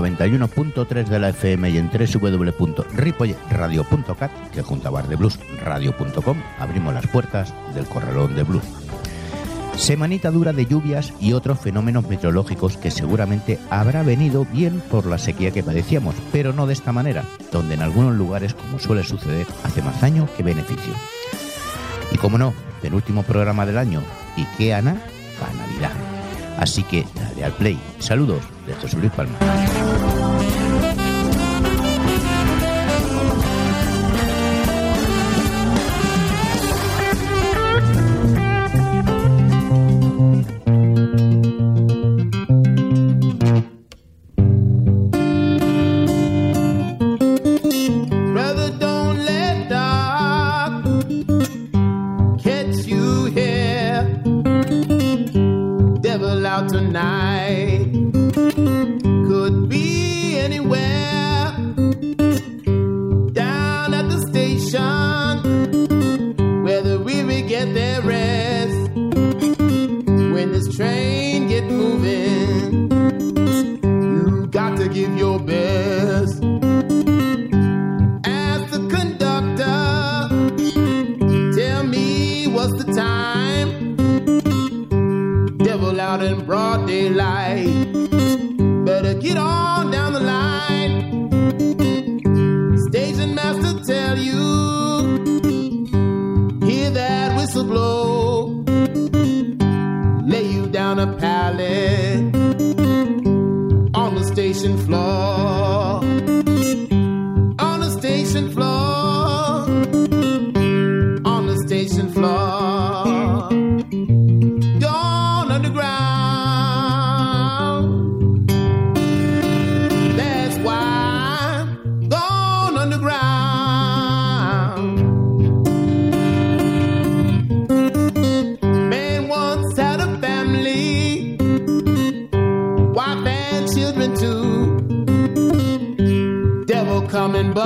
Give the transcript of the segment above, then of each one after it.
91.3 de la FM y en www.ripoyradio.cat, que junto a bardebluesradio.com abrimos las puertas del corralón de blues. Semanita dura de lluvias y otros fenómenos meteorológicos que seguramente habrá venido bien por la sequía que padecíamos, pero no de esta manera, donde en algunos lugares, como suele suceder, hace más daño que beneficio. Y como no, el último programa del año, ¿y qué Ana? Para Navidad. Así que dale al play. Saludos de José Luis Palma. Broad daylight, better get on down the line. Station master tell you, hear that whistle blow, lay you down a pallet on the station floor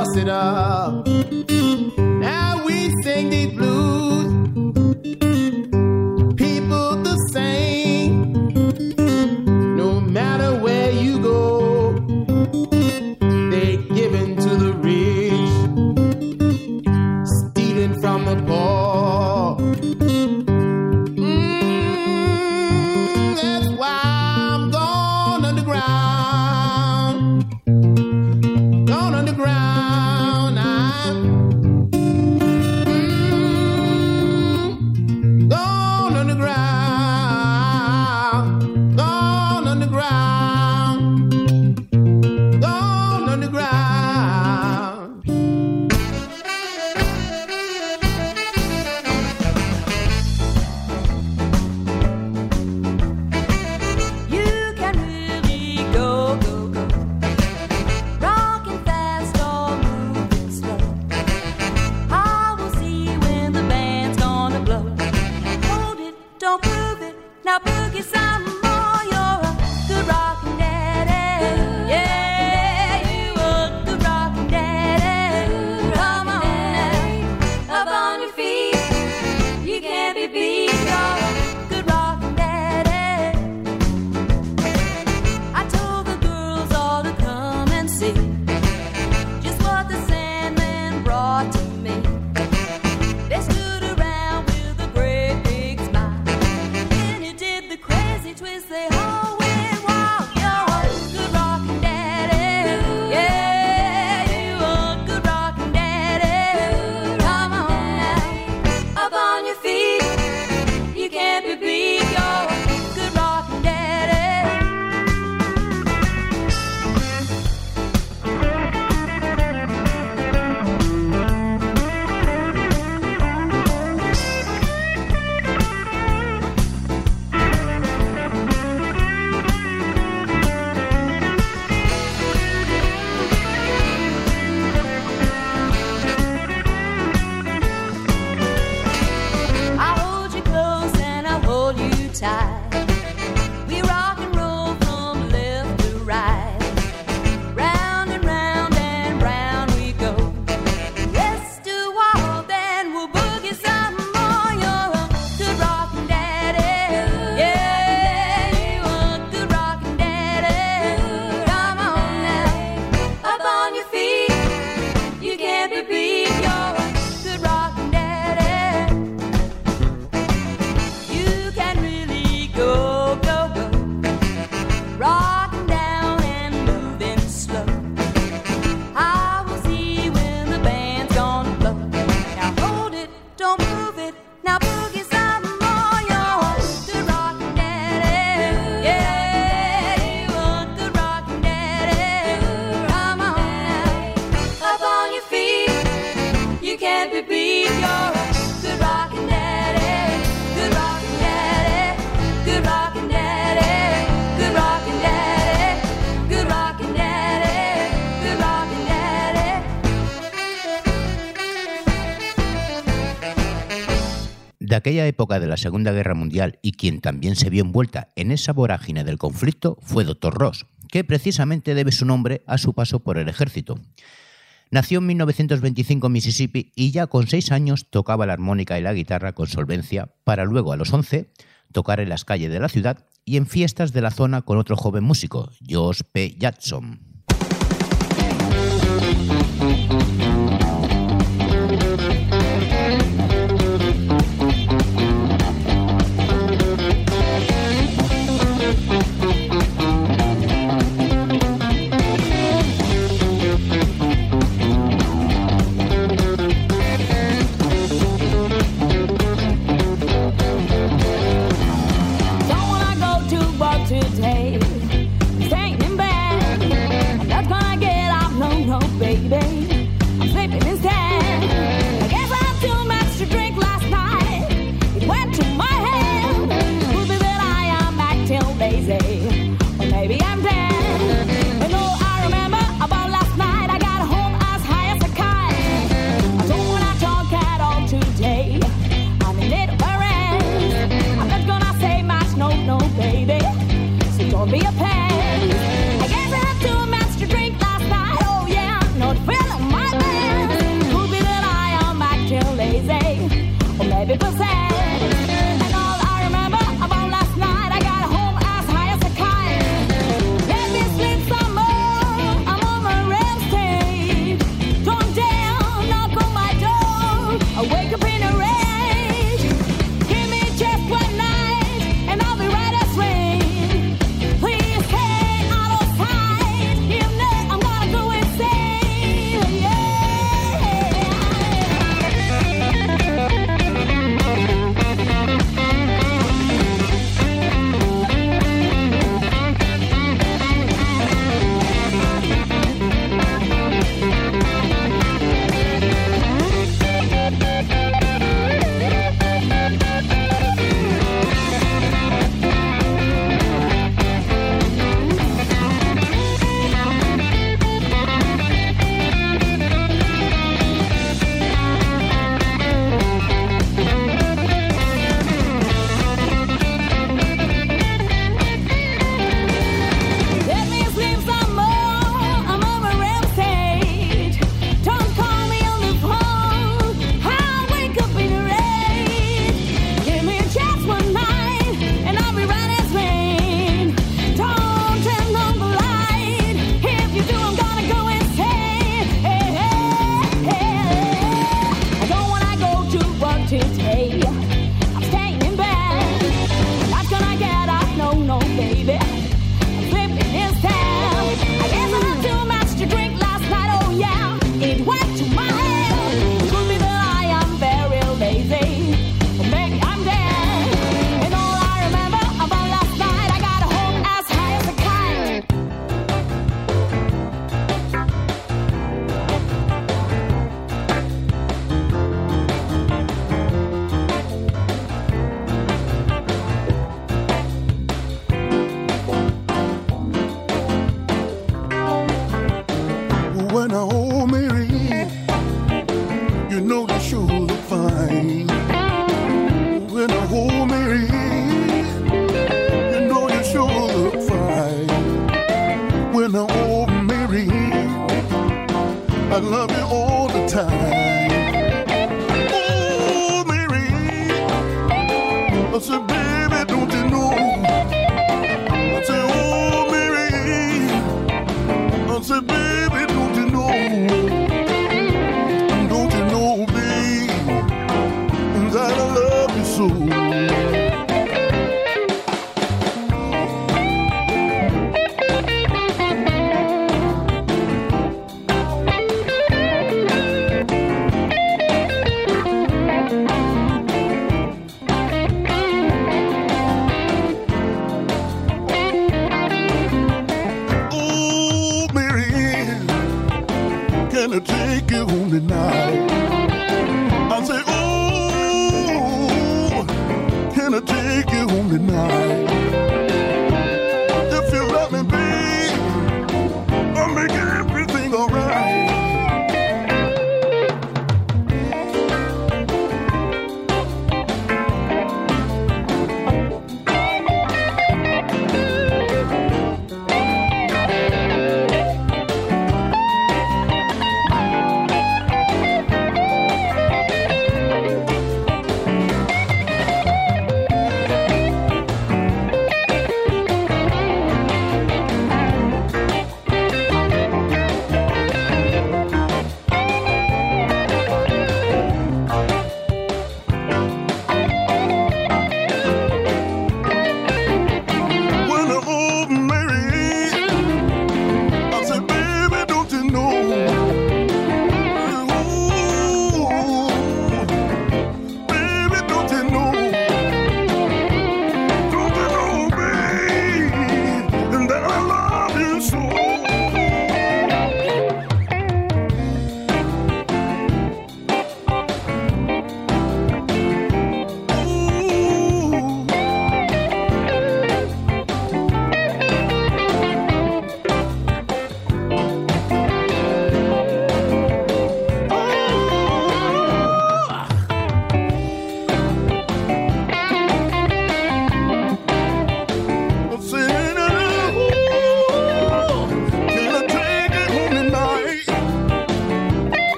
toss it up. aquella época de la Segunda Guerra Mundial y quien también se vio envuelta en esa vorágine del conflicto fue Dr. Ross, que precisamente debe su nombre a su paso por el ejército. Nació en 1925 en Mississippi y ya con seis años tocaba la armónica y la guitarra con solvencia, para luego a los 11 tocar en las calles de la ciudad y en fiestas de la zona con otro joven músico, Josh P. Jackson.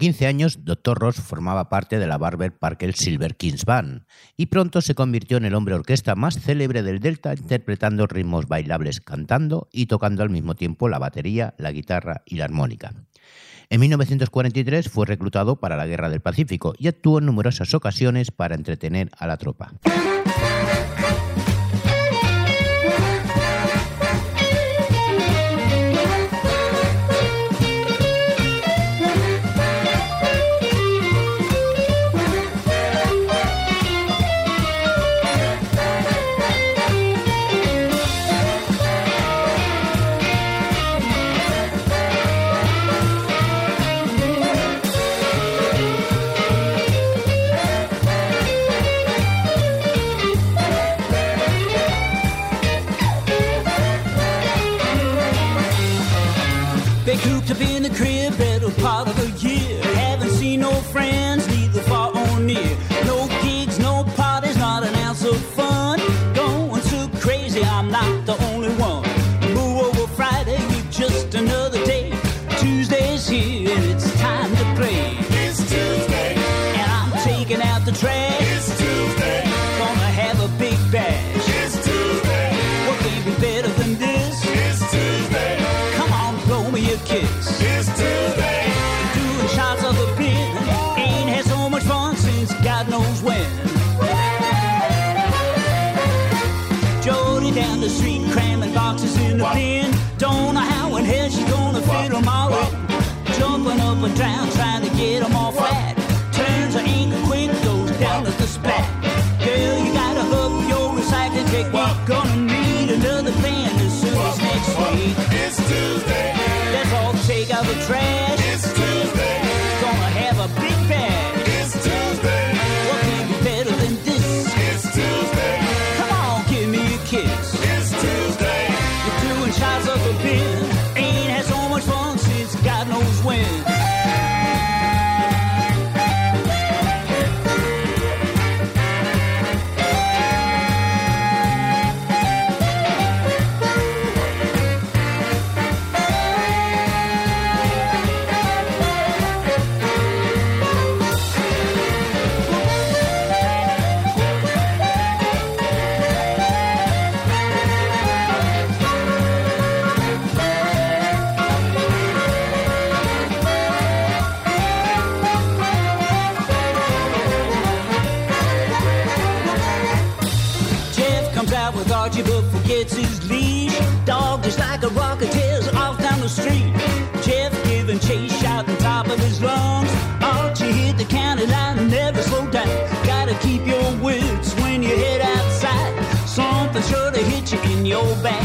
15 años, Dr. Ross formaba parte de la Barber Parker Silver Kings Band y pronto se convirtió en el hombre orquesta más célebre del Delta interpretando ritmos bailables cantando y tocando al mismo tiempo la batería, la guitarra y la armónica. En 1943 fue reclutado para la Guerra del Pacífico y actuó en numerosas ocasiones para entretener a la tropa. Cooped up in the crib, better part of a year. up and down, trying to get them all flat. Turns her ink quick, goes down to the spat. Girl, you gotta up your recycling technique. Gonna need another pen as soon as next week. It's Tuesday. Let's all take out the trash.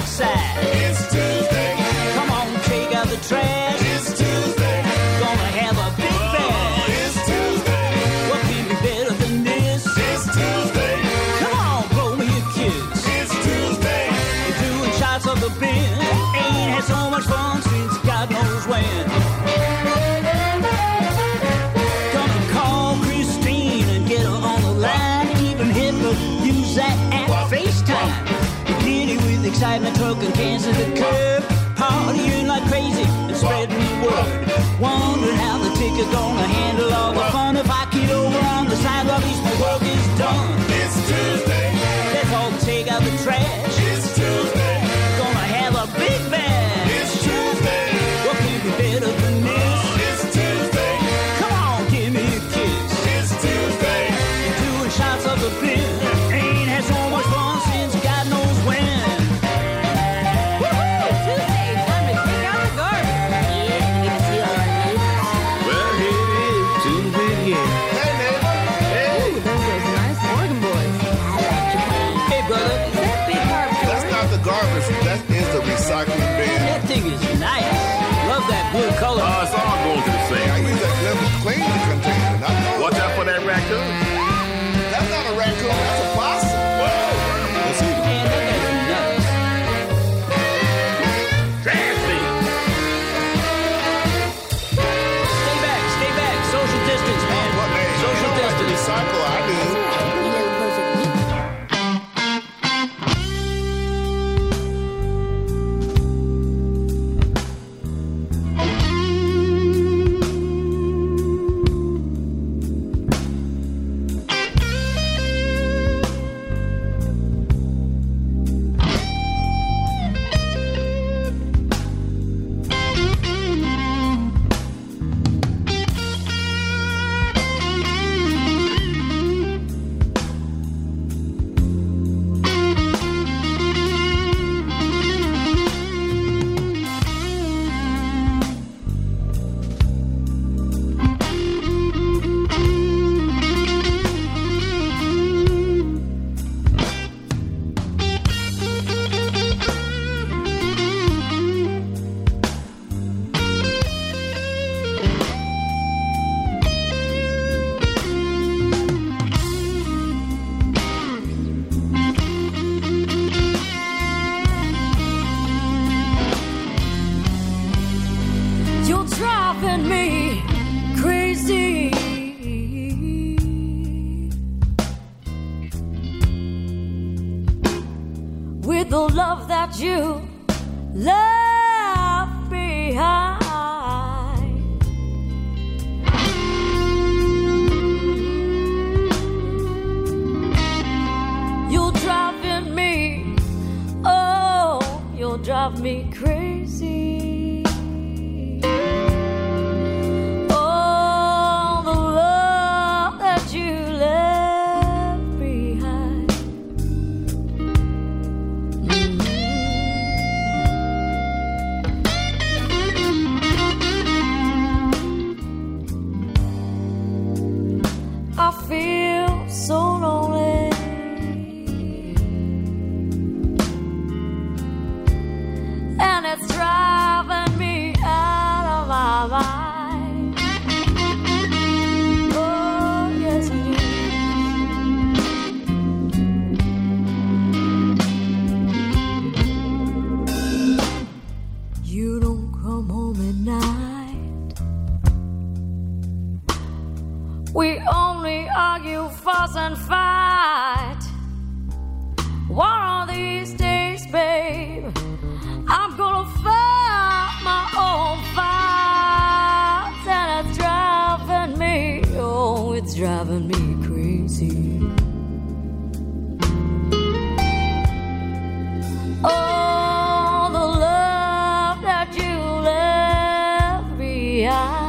Say. excitement, poking cans to the curb. Partying like crazy and spreading the word. Wondering how the ticker gonna handle all the fun if I get over on the sidewalk. East, my work is done. It's Tuesday. Let's all take out the trash. You I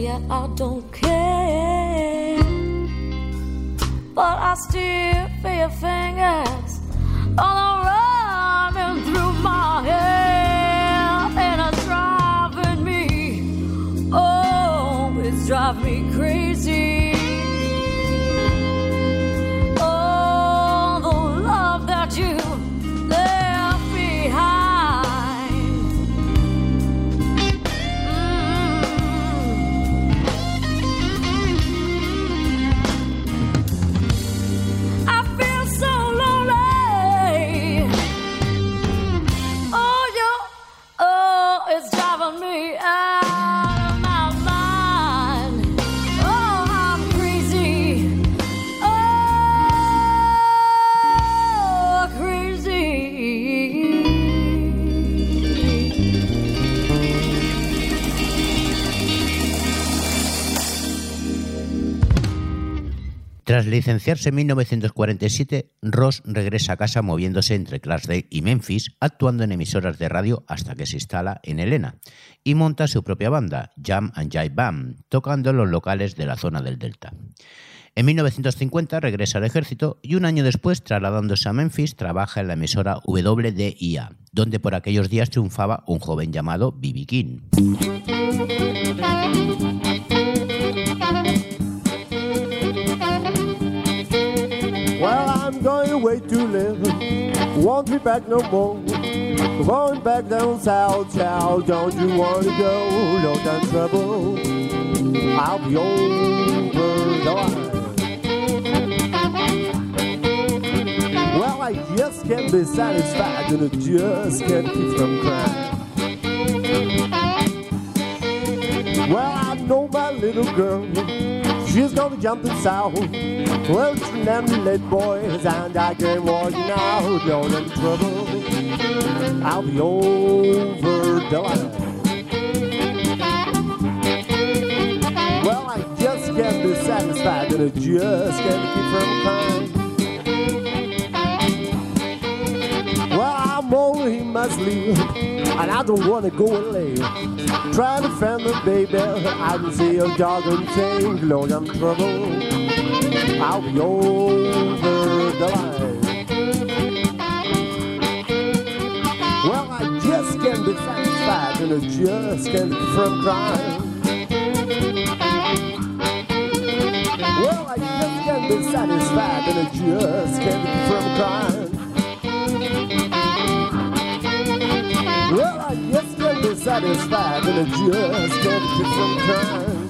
You I don't care. But I still feel your fingers all running through my hair. And it's driving me, oh, it's driving me crazy. Tras licenciarse en 1947, Ross regresa a casa moviéndose entre Clarksdale y Memphis, actuando en emisoras de radio hasta que se instala en Helena y monta su propia banda, Jam and Jive Band, tocando en los locales de la zona del Delta. En 1950 regresa al ejército y un año después, trasladándose a Memphis, trabaja en la emisora WDIA, donde por aquellos días triunfaba un joven llamado B.B. King. Won't be back no more. Going back down south, child. Don't you want to go? No done trouble. I'll be over the. Well, I just can't be satisfied and I just can't keep from crying. Well, I know my little girl. She's gonna jump in south. She them late boys and I can't walk you now. Don't in trouble. I'll be over the line. Well, I just can't be satisfied and I just can't keep from crying. My sleep and I don't wanna go away. Trying to find the baby, I can see a dog and chain. Lord, I'm trouble. I'll be over the line. Well, I just can't be satisfied and I just can't keep from crying. Well, I just can't be satisfied and I just can't keep from crying. Well, I guess you'll be satisfied in it just a different kind.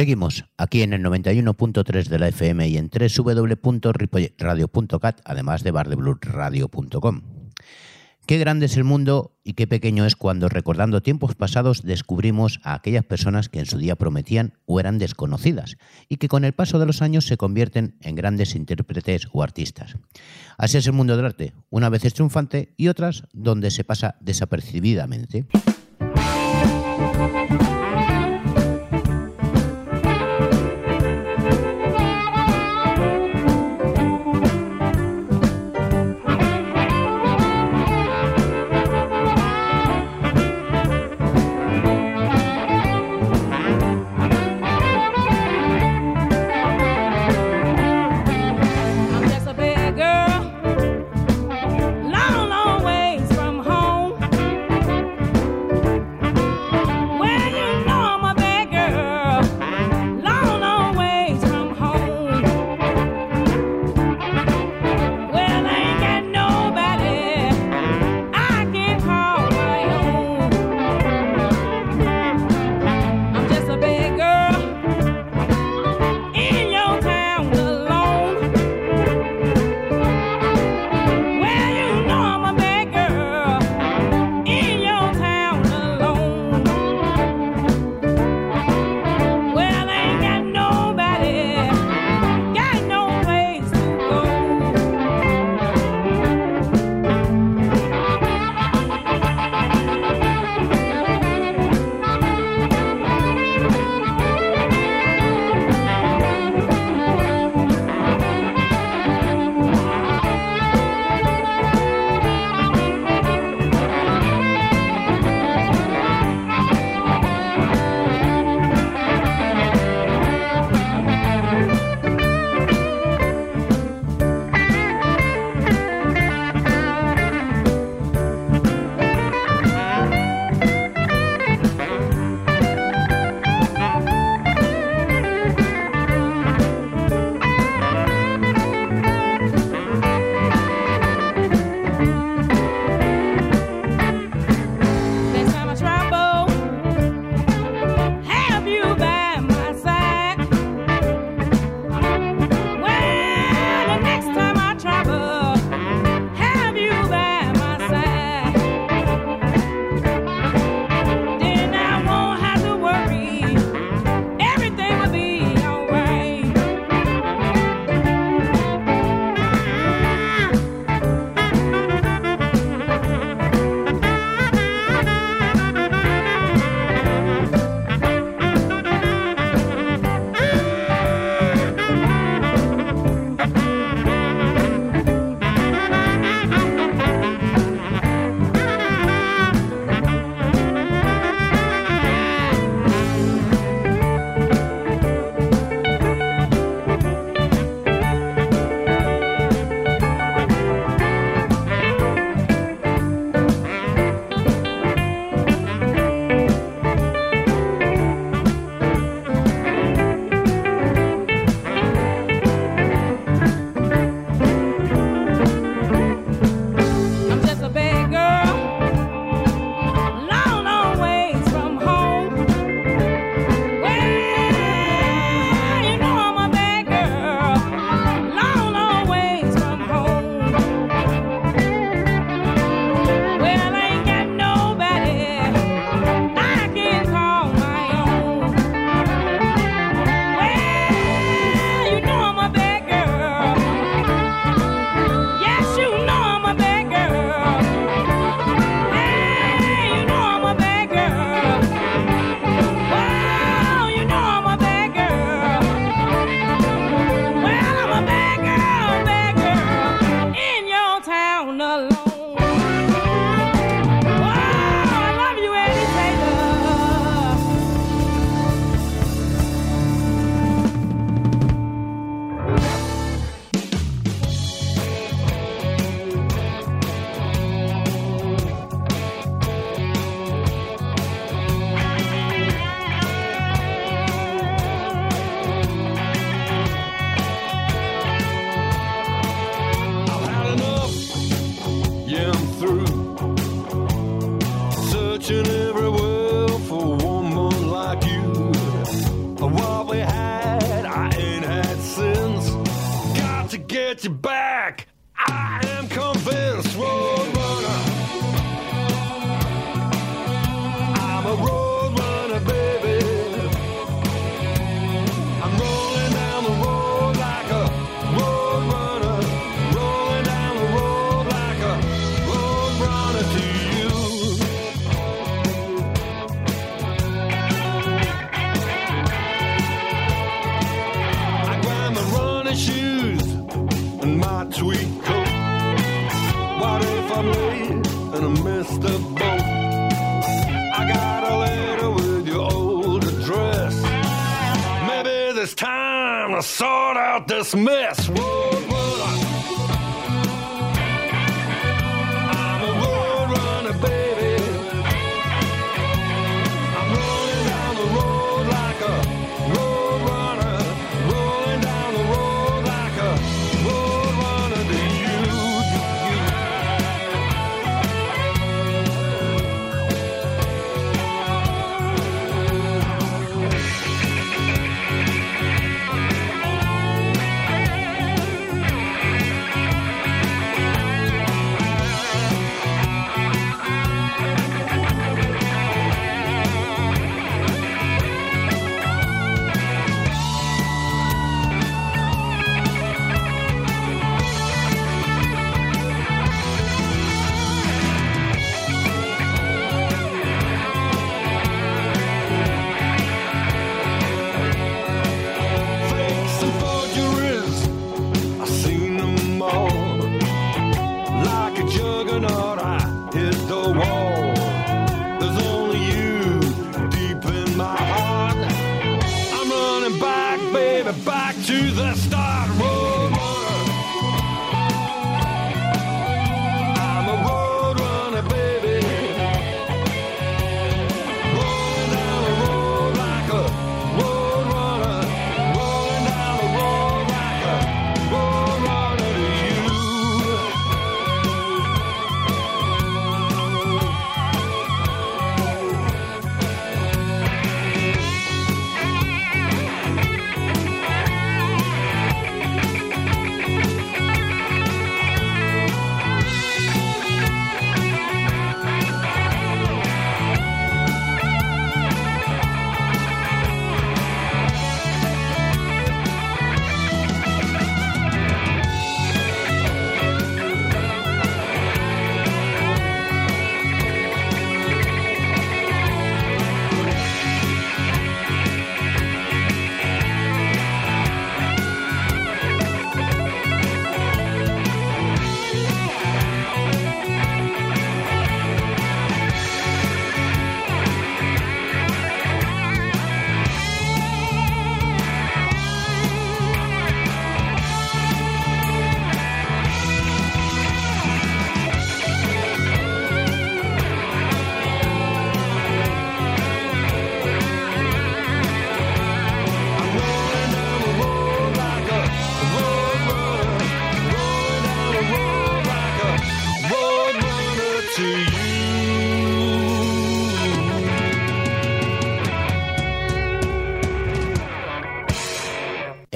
Seguimos aquí en el 91.3 de la FM y en www.ripolletradio.cat, además de bardebluesradio.com. Qué grande es el mundo y qué pequeño es cuando recordando tiempos pasados descubrimos a aquellas personas que en su día prometían o eran desconocidas y que con el paso de los años se convierten en grandes intérpretes o artistas. Así es el mundo del arte, una vez es triunfante y otras donde se pasa desapercibidamente.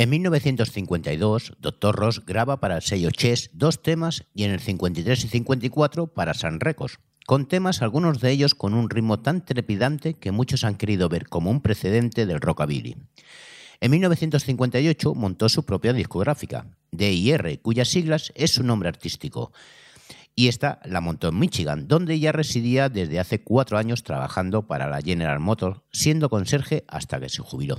En 1952, Dr. Ross graba para el sello Chess dos temas y en el 53 y 54 para San Records, con temas algunos de ellos con un ritmo tan trepidante que muchos han querido ver como un precedente del rockabilly. En 1958 montó su propia discográfica, DIR, cuyas siglas es su nombre artístico. Y esta la montó en Michigan, donde ya residía desde hace cuatro años trabajando para la General Motors, siendo conserje hasta que se jubiló.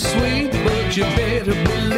sweet, but you better believe.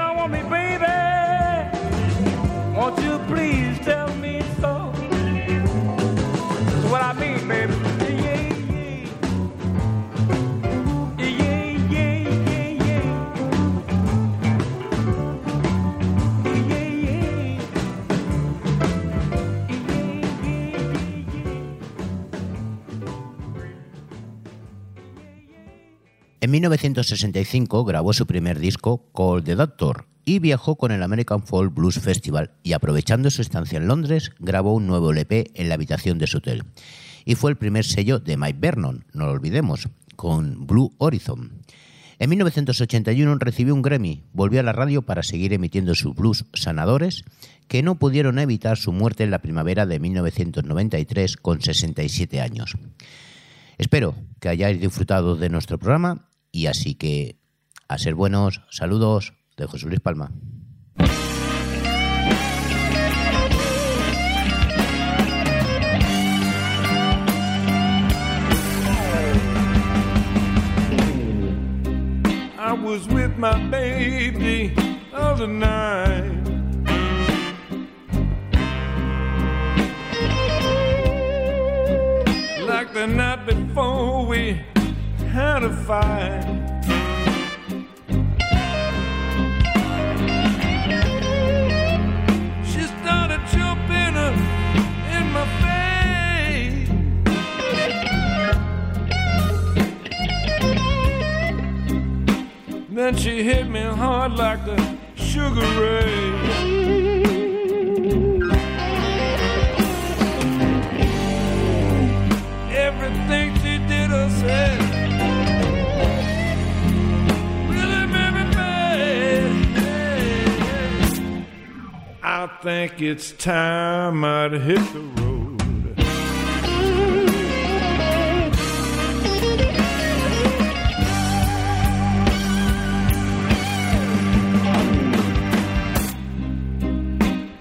Don't want me, En 1965 grabó su primer disco, Call the Doctor, y viajó con el American Folk Blues Festival y aprovechando su estancia en Londres, grabó un nuevo LP en la habitación de su hotel. Y fue el primer sello de Mike Vernon, no lo olvidemos, con Blue Horizon. En 1981 recibió un Grammy, volvió a la radio para seguir emitiendo sus blues sanadores, que no pudieron evitar su muerte en la primavera de 1993 con 67 años. Espero que hayáis disfrutado de nuestro programa y así que a ser buenos, saludos de José Luis Palma. I was with my baby the other night. Like the night before we had a fight. She started jumping in my face. Then she hit me hard like the sugar ray. Think it's time I'd hit the road.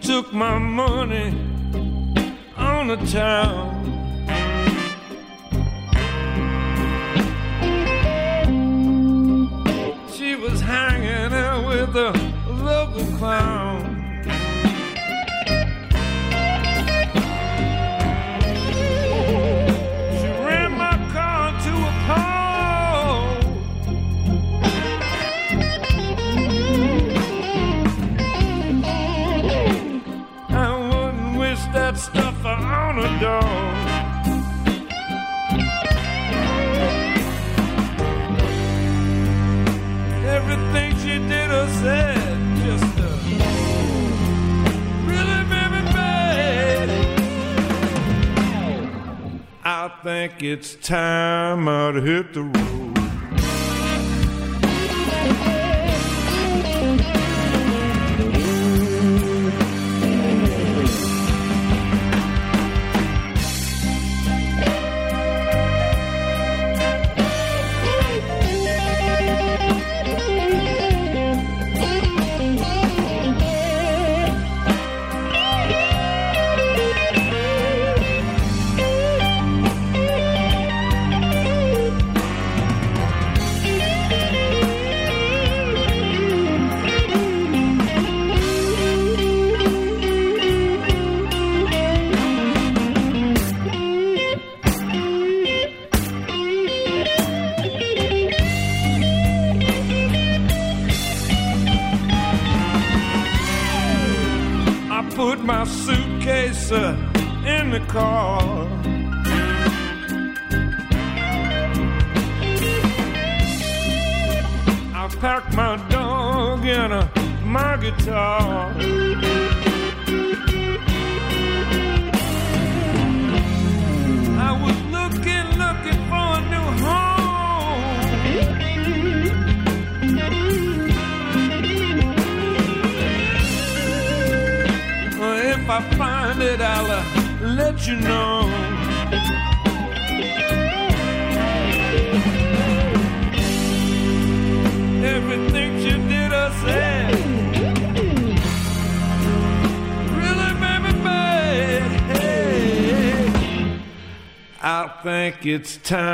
took my money on the town. She was hanging out with a local clown. Everything she did or said just really. I think it's time I'd hit the road. It's time